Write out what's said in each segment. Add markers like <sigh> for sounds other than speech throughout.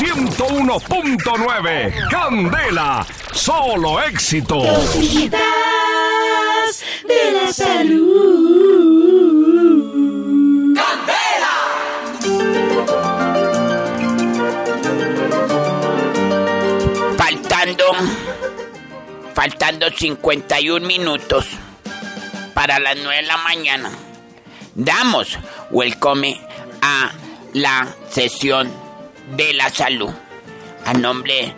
101.9. Candela, solo éxito. Cositas de la salud. Faltando. Faltando 51 minutos para las 9 de la mañana. Damos welcome a la sesión de la salud. A nombre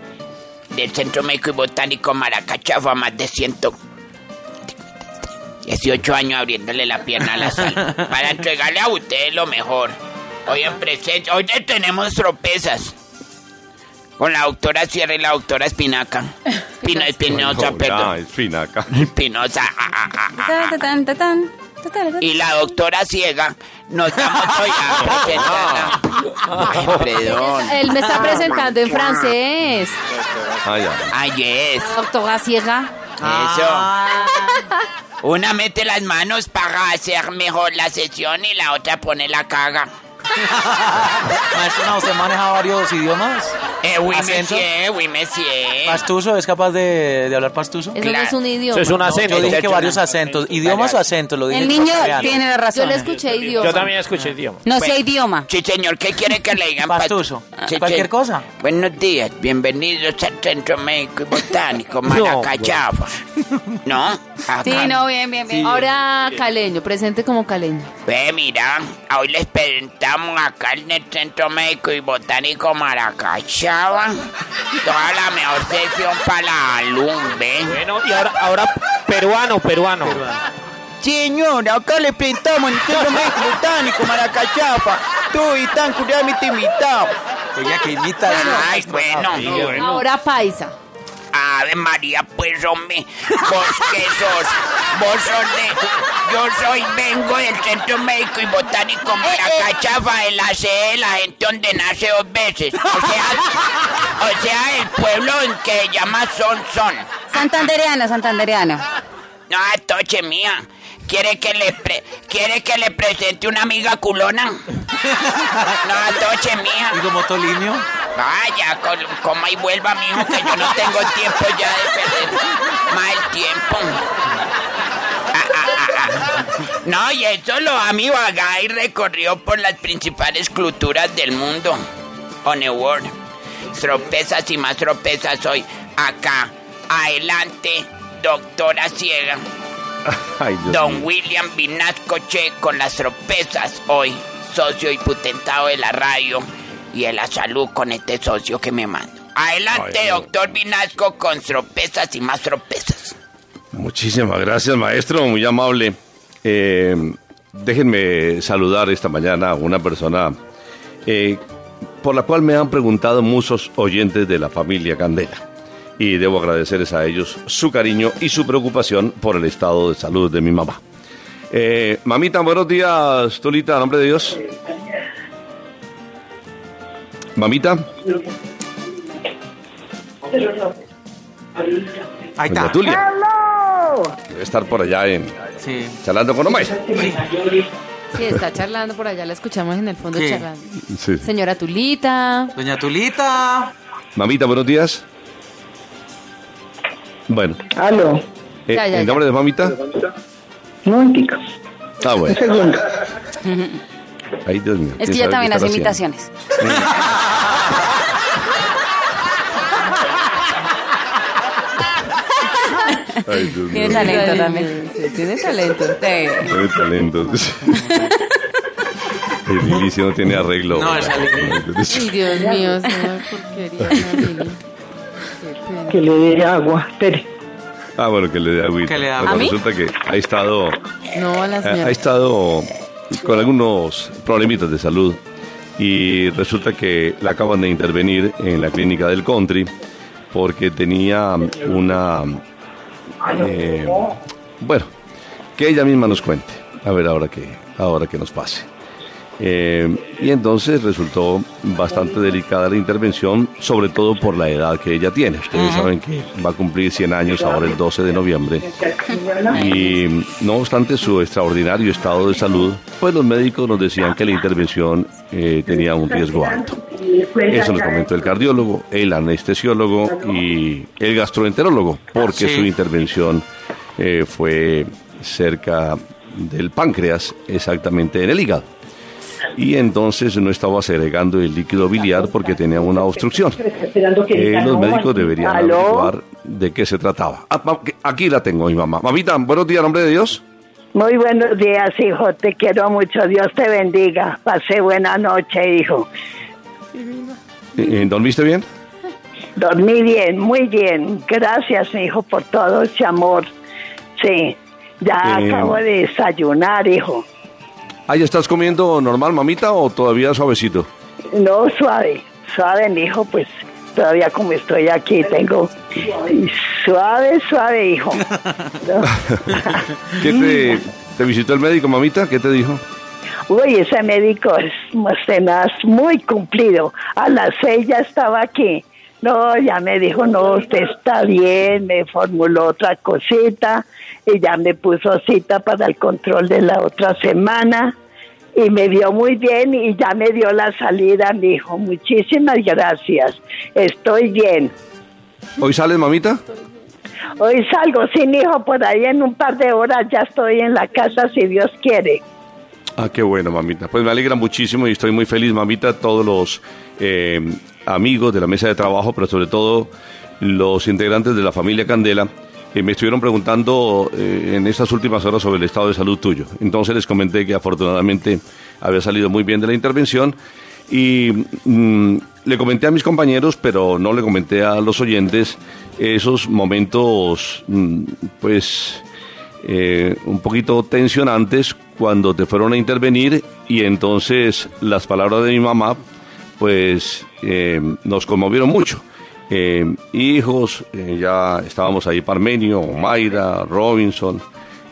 del Centro Médico y Botánico Maracachafa, más de 118 años abriéndole la pierna a la salud. <laughs> Para entregarle a ustedes lo mejor. Hoy en presencia, hoy tenemos tropezas. Con la doctora Sierra y la doctora Espinaca. Pino <laughs> Espinosa, No, perdón. Espinaca. Espinosa. Y la doctora Ciega nos damos hoy <laughs> a presentarla. Ay, perdón. Él me está presentando en francés. Ah, ya. Ay, yes. Doctora Ciega. Eso. Una mete las manos para hacer mejor la sesión y la otra pone la caga. Maestro, no, ¿usted maneja varios idiomas? Eh, oui, monsieur, oui, monsieur. ¿Pastuso? ¿Es capaz de, de hablar pastuso? Eso no es un idioma. Eso es un No, acento. yo dije que varios acentos. ¿Idiomas o acentos? Lo dije El niño tiene la Yo razón. le escuché idioma. Yo también escuché idioma. No sé idioma. Sí, señor, ¿qué quiere que le digan? Pastuso. Sí, Cualquier sí. cosa. Buenos días, bienvenidos al Centro Médico y Botánico <laughs> Maracayaba. ¿No? Sí, no, bien, bien, bien. Ahora caleño, presente como caleño. Ve, mira, hoy les presentamos acá en el Centro Médico y Botánico Maracayaba toda la mejor sesión para la alumna, ¿ve? Bueno, y ahora, ahora peruano, peruano. Señor, acá le presentamos en el Centro Médico y Botánico Maracayaba. Tú y tan curiosamente invitado. Oiga, que imita. Ay, bueno. Ahora paisa. Ave María, pues hombre, vos que sos, vos sos de, yo soy, vengo del Centro Médico y Botánico Maracachafa, de la sede de la gente donde nace dos veces, o sea, o sea, el pueblo en que se llama Son Son. Santandereano, santandereano. No, toche mía, ¿quiere que le, pre- quiere que le presente una amiga culona? No, toche mía. ¿Y como Tolinio? Vaya, coma y vuelva, mijo, que yo no tengo tiempo ya de perder más el tiempo. Ah, ah, ah. No, y eso lo a mi y recorrió por las principales culturas del mundo. On the world. Tropezas y más tropezas hoy. Acá, adelante, doctora ciega. Ay, Don mío. William Vinasco Che con las tropezas hoy, socio y putentado de la radio y de la salud con este socio que me mando. Adelante, Ay, doctor Vinasco, con tropezas y más tropezas. Muchísimas gracias, maestro, muy amable. Eh, déjenme saludar esta mañana a una persona eh, por la cual me han preguntado muchos oyentes de la familia Candela. Y debo agradecerles a ellos su cariño y su preocupación por el estado de salud de mi mamá. Eh, mamita, buenos días, Tulita, a nombre de Dios. Mamita, Ahí doña está. Tulia. Debe estar por allá en Sí. charlando con Omar. Sí, está charlando por allá, la escuchamos en el fondo Sí. charlando. Sí. Señora Tulita. Doña Tulita. Mamita, buenos días. Bueno, Aló, eh, Ya, ya, ¿en ya. nombre de mamita? no entiendo. Ah, Un bueno. segundo. <laughs> Ay, Dios mío. Es ¿quién que ella sabe también hace imitaciones. Ay, Dios mío. Tiene talento también. Sí, tiene talento. Sí. Tiene talento. El inicio no tiene arreglo. No, esa Ay, Dios mío, es una porquería. <laughs> Que le dé agua. Espere. Ah, bueno, que le dé agüita. Que le dé Bueno, agua. ¿A mí? Resulta que ha estado, No, a la ha, señora. ha estado con algunos problemitas de salud y resulta que la acaban de intervenir en la clínica del country porque tenía una... eh, bueno, que ella misma nos cuente. A ver ahora que, ahora que nos pase. Eh, y entonces resultó bastante delicada la intervención, sobre todo por la edad que ella tiene. Ustedes saben que va a cumplir 100 años ahora el 12 de noviembre. Y no obstante su extraordinario estado de salud, pues los médicos nos decían que la intervención eh, tenía un riesgo alto. Eso lo comentó el cardiólogo, el anestesiólogo y el gastroenterólogo, porque Sí. su intervención eh, fue cerca del páncreas, exactamente en el hígado. Y entonces no estaba segregando el líquido biliar porque tenía una obstrucción. Eh, los médicos deberían averiguar de qué se trataba. Ah, aquí la tengo, mi mamá. Mamita, buenos días, nombre de Dios. Muy buenos días, hijo. Te quiero mucho. Dios te bendiga. Pase buena noche, hijo. Eh, ¿Dormiste bien? Dormí bien, muy bien. Gracias, hijo, por todo ese amor. Sí. Ya Eh, acabo de desayunar, hijo. ¿Ah, ya estás comiendo normal, mamita, o todavía suavecito? No, suave. Suave, mi hijo, pues todavía como estoy aquí tengo... Suave, suave, hijo. <laughs> ¿Qué te, te visitó el médico, mamita? ¿Qué te dijo? Uy, ese médico es más tenaz, muy cumplido. A las seis ya estaba aquí. No, ya me dijo, no, usted está bien, me formuló otra cosita y ya me puso cita para el control de la otra semana y me vio muy bien y ya me dio la salida, mi hijo. Muchísimas gracias. Estoy bien. ¿Hoy sales, mamita? Hoy salgo sin hijo, por ahí en un par de horas ya estoy en la casa si Dios quiere. Ah, qué bueno, mamita. Pues me alegra muchísimo y estoy muy feliz, mamita. Todos los eh, amigos de la mesa de trabajo, pero sobre todo los integrantes de la familia Candela, eh, me estuvieron preguntando eh, en estas últimas horas sobre el estado de salud tuyo. Entonces les comenté que afortunadamente había salido muy bien de la intervención y mm, le comenté a mis compañeros, pero no le comenté a los oyentes esos momentos, mm, pues eh, un poquito tensionantes cuando te fueron a intervenir y entonces las palabras de mi mamá pues eh, nos conmovieron mucho. Eh, hijos, eh, ya estábamos ahí Parmenio, Mayra, Robinson,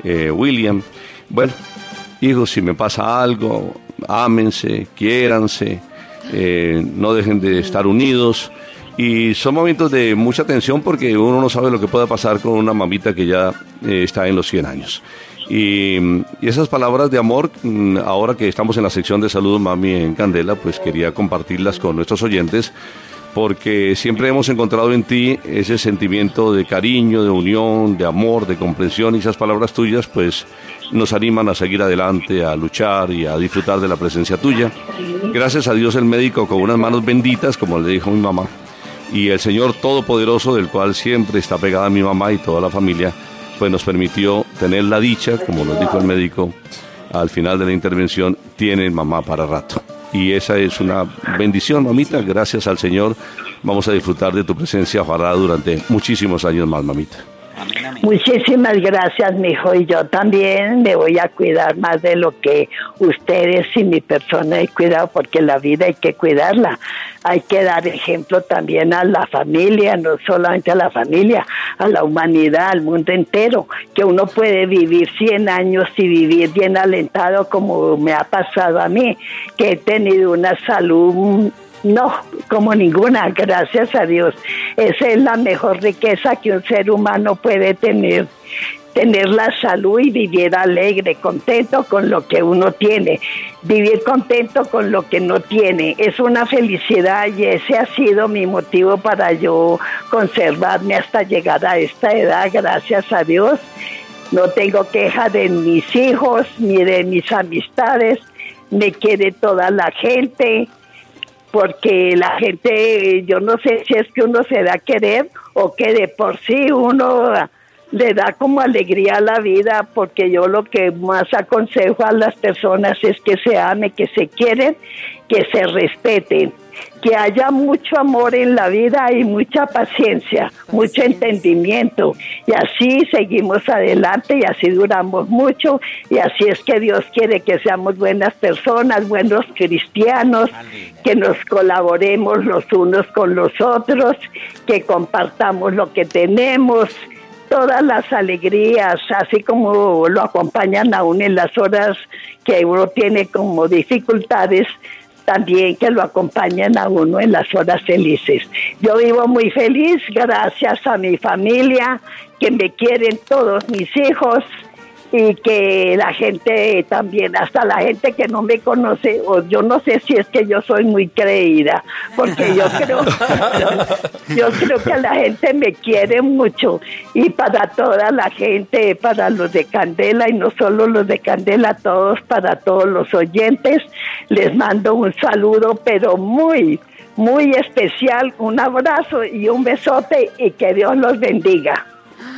William. Bueno, hijos, si me pasa algo, ámense, quiéranse, no dejen de estar unidos. Y son momentos de mucha tensión porque uno no sabe lo que pueda pasar con una mamita que ya está en los 100 años. Y, esas palabras de amor, mm, ahora que estamos en la sección de salud, mami, en Candela, pues quería compartirlas con nuestros oyentes porque siempre hemos encontrado en ti ese sentimiento de cariño, de unión, de amor, de comprensión y esas palabras tuyas pues nos animan a seguir adelante, a luchar y a disfrutar de la presencia tuya. Gracias a Dios el médico con unas manos benditas, como le dijo mi mamá, y el Señor Todopoderoso, del cual siempre está pegada mi mamá y toda la familia, pues nos permitió tener la dicha, como nos dijo el médico al final de la intervención, tienen mamá para rato. Y esa es una bendición, mamita. Gracias al Señor. Vamos a disfrutar de tu presencia, ojalá, durante muchísimos años más, mamita. Muchísimas gracias, mi hijo. Y yo también me voy a cuidar más de lo que ustedes y mi persona he cuidado, porque la vida hay que cuidarla. Hay que dar ejemplo también a la familia, no solamente a la familia, a la humanidad, al mundo entero, que uno puede vivir 100 años y vivir bien alentado como me ha pasado a mí, que he tenido una salud no, como ninguna, gracias a Dios. Esa es la mejor riqueza que un ser humano puede tener. Tener la salud y vivir alegre, contento con lo que uno tiene. Vivir contento con lo que no tiene. Es una felicidad y ese ha sido mi motivo para yo conservarme hasta llegar a esta edad, gracias a Dios. No tengo queja de mis hijos ni de mis amistades. Me quiere toda la gente porque la gente, yo no sé si es que uno se da a querer o que de por sí uno le da como alegría a la vida, porque yo lo que más aconsejo a las personas es que se ame, que se quieren, que se respeten, que haya mucho amor en la vida y mucha paciencia, mucho entendimiento. Y así seguimos adelante y así duramos mucho. Y así es que Dios quiere que seamos buenas personas, buenos cristianos, que nos colaboremos los unos con los otros, que compartamos lo que tenemos todas las alegrías, así como lo acompañan aún en las horas que uno tiene como dificultades, también que lo acompañan a uno en las horas felices. Yo vivo muy feliz gracias a mi familia, que me quieren todos mis hijos y que la gente también, hasta la gente que no me conoce, o yo no sé si es que yo soy muy creída, porque yo <laughs> creo, yo creo que la gente me quiere mucho y para toda la gente, para los de Candela y no solo los de Candela, todos, para todos los oyentes, les mando un saludo, pero muy, muy especial, un abrazo y un besote y que Dios los bendiga.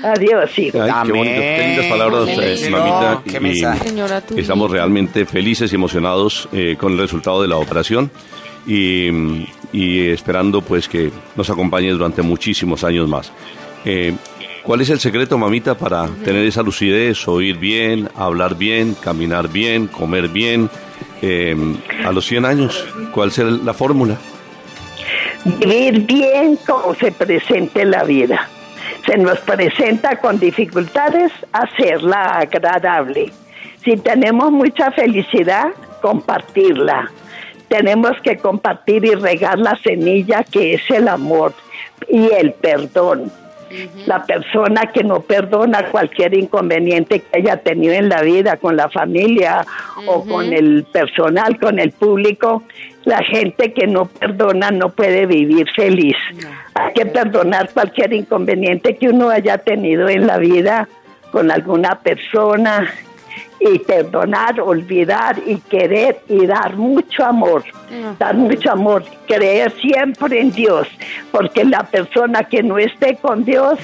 Adiós, hijo. Ay, qué lindas palabras, eh, Sí, mamita. no, qué mensaje. Señora estamos realmente felices y emocionados eh, con el resultado de la operación y, y esperando pues que nos acompañe durante muchísimos años más. Eh, ¿Cuál es el secreto, mamita, para tener esa lucidez, oír bien, hablar bien, caminar bien, comer bien? eh, a los 100 años, ¿cuál será la fórmula? Vivir bien como se presente la vida. Se nos presenta con dificultades, hacerla agradable. Si tenemos mucha felicidad, compartirla. Tenemos que compartir y regar la semilla que es el amor y el perdón. La persona que no perdona cualquier inconveniente que haya tenido en la vida con la familia o con el personal, con el público, la gente que no perdona no puede vivir feliz. Hay que perdonar cualquier inconveniente que uno haya tenido en la vida con alguna persona y perdonar, olvidar y querer y dar mucho amor, dar mucho amor, creer siempre en Dios, porque la persona que no esté con Dios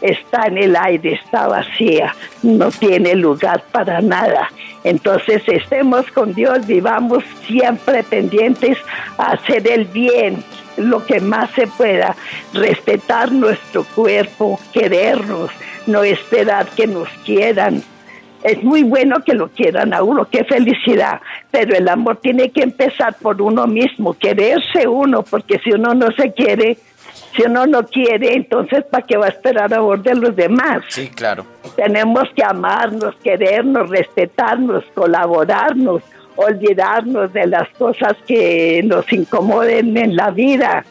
está en el aire, está vacía, no tiene lugar para nada. Entonces estemos con Dios, vivamos siempre pendientes a hacer el bien, lo que más se pueda, respetar nuestro cuerpo, querernos, no esperar que nos quieran, es muy bueno que lo quieran a uno, qué felicidad, pero el amor tiene que empezar por uno mismo, quererse uno, porque si uno no se quiere, si uno no quiere, entonces ¿para qué va a esperar amor de los demás? Sí, claro. Tenemos que amarnos, querernos, respetarnos, colaborarnos, olvidarnos de las cosas que nos incomoden en la vida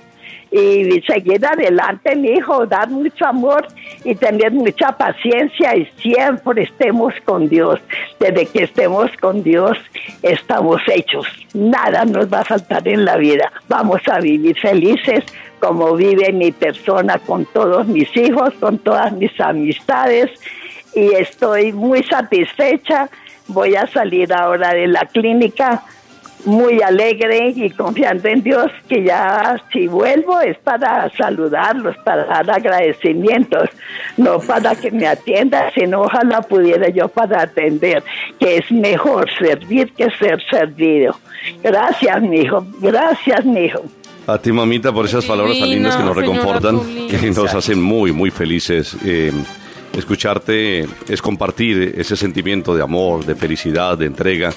y seguir adelante, mi hijo, dar mucho amor y tener mucha paciencia y siempre estemos con Dios. Desde que estemos con Dios, estamos hechos. Nada nos va a faltar en la vida. Vamos a vivir felices como vive mi persona con todos mis hijos, con todas mis amistades y estoy muy satisfecha. Voy a salir ahora de la clínica muy alegre y confiando en Dios que ya si vuelvo es para saludarlos, para dar agradecimientos, no para que me atiendan, sino ojalá pudiera yo para atender, que es mejor servir que ser servido. Gracias, mi hijo, gracias, mi hijo. A ti, mamita, por esas palabras tan lindas que nos reconfortan, que nos hacen muy, muy felices. Eh, escucharte es compartir ese sentimiento de amor, de felicidad, de entrega.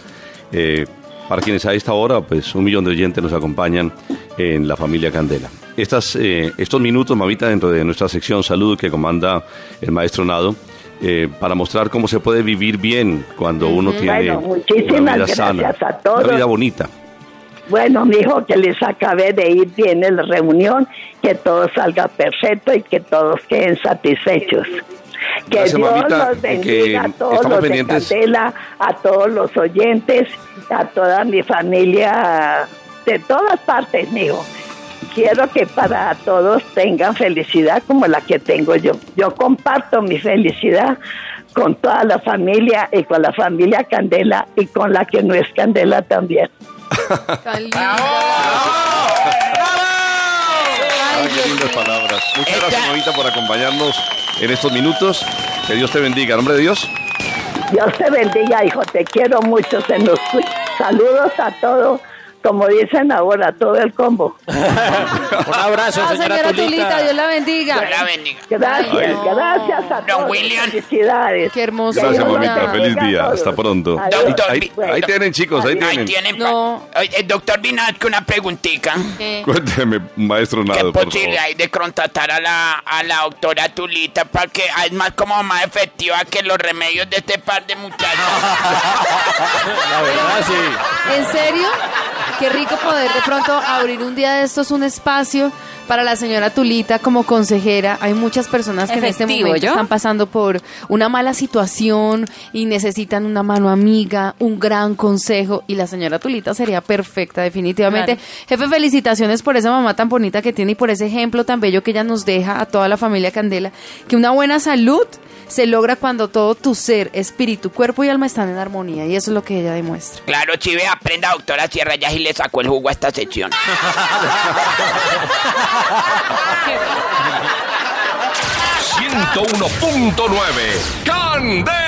Eh, para quienes a esta hora, pues un millón de oyentes nos acompañan en la familia Candela. Estas, eh, estos minutos, mamita, dentro de nuestra sección salud que comanda el maestro Nado, eh, para mostrar cómo se puede vivir bien cuando uno tiene muchísimas una vida gracias sana, a todos. una vida bonita. Bueno, mi hijo, que les acabé de ir bien en la reunión, que todo salga perfecto y que todos queden satisfechos. Que Gracias, Dios mamita, los que bendiga a todos estamos los de. Candela, a todos los oyentes, a toda mi familia de todas partes, mijo. Quiero que para todos tengan felicidad como la que tengo yo. Yo comparto mi felicidad con toda la familia y con la familia Candela y con la que no es Candela también. Ay, qué lindas palabras. Muchas gracias, mamita, por acompañarnos en estos minutos. Que Dios te bendiga. En nombre de Dios. Dios te bendiga, hijo. Te quiero mucho. Saludos a todos, como dicen ahora, todo el combo. <laughs> Un abrazo, señora, señora Tulita. Tulita, Dios la bendiga. Dios la bendiga. Gracias, Ay, no. gracias a Don todos. William. Felicidades. Qué hermosura. Gracias, mamita. Feliz día. Hasta pronto. Doctor, Ahí, Bueno. ahí tienen, chicos. Ahí Ahí tienen. tienen. No. El doctor Vinat, que una preguntica. ¿Qué? Cuénteme, maestro ¿Qué Nado, por posibilidad favor. hay de contratar a la, a la doctora Tulita para que es más como más efectiva que los remedios de este par de muchachos? <laughs> La verdad, sí. ¿En serio? Qué rico poder de pronto abrir un día de estos un espacio para la señora Tulita como consejera. Hay muchas personas que en este momento ¿yo? están pasando por una mala situación y necesitan una mano amiga, un gran consejo y la señora Tulita sería perfecta definitivamente. Claro. Jefe, felicitaciones por esa mamá tan bonita que tiene y por ese ejemplo tan bello que ella nos deja a toda la familia Candela, que una buena salud se logra cuando todo tu ser, espíritu, cuerpo y alma están en armonía y eso es lo que ella demuestra. Claro, Chive, aprenda, doctora Sierra, ya sí le sacó el jugo a esta sección. <laughs> 101.9. ¡Candela! <laughs> <laughs>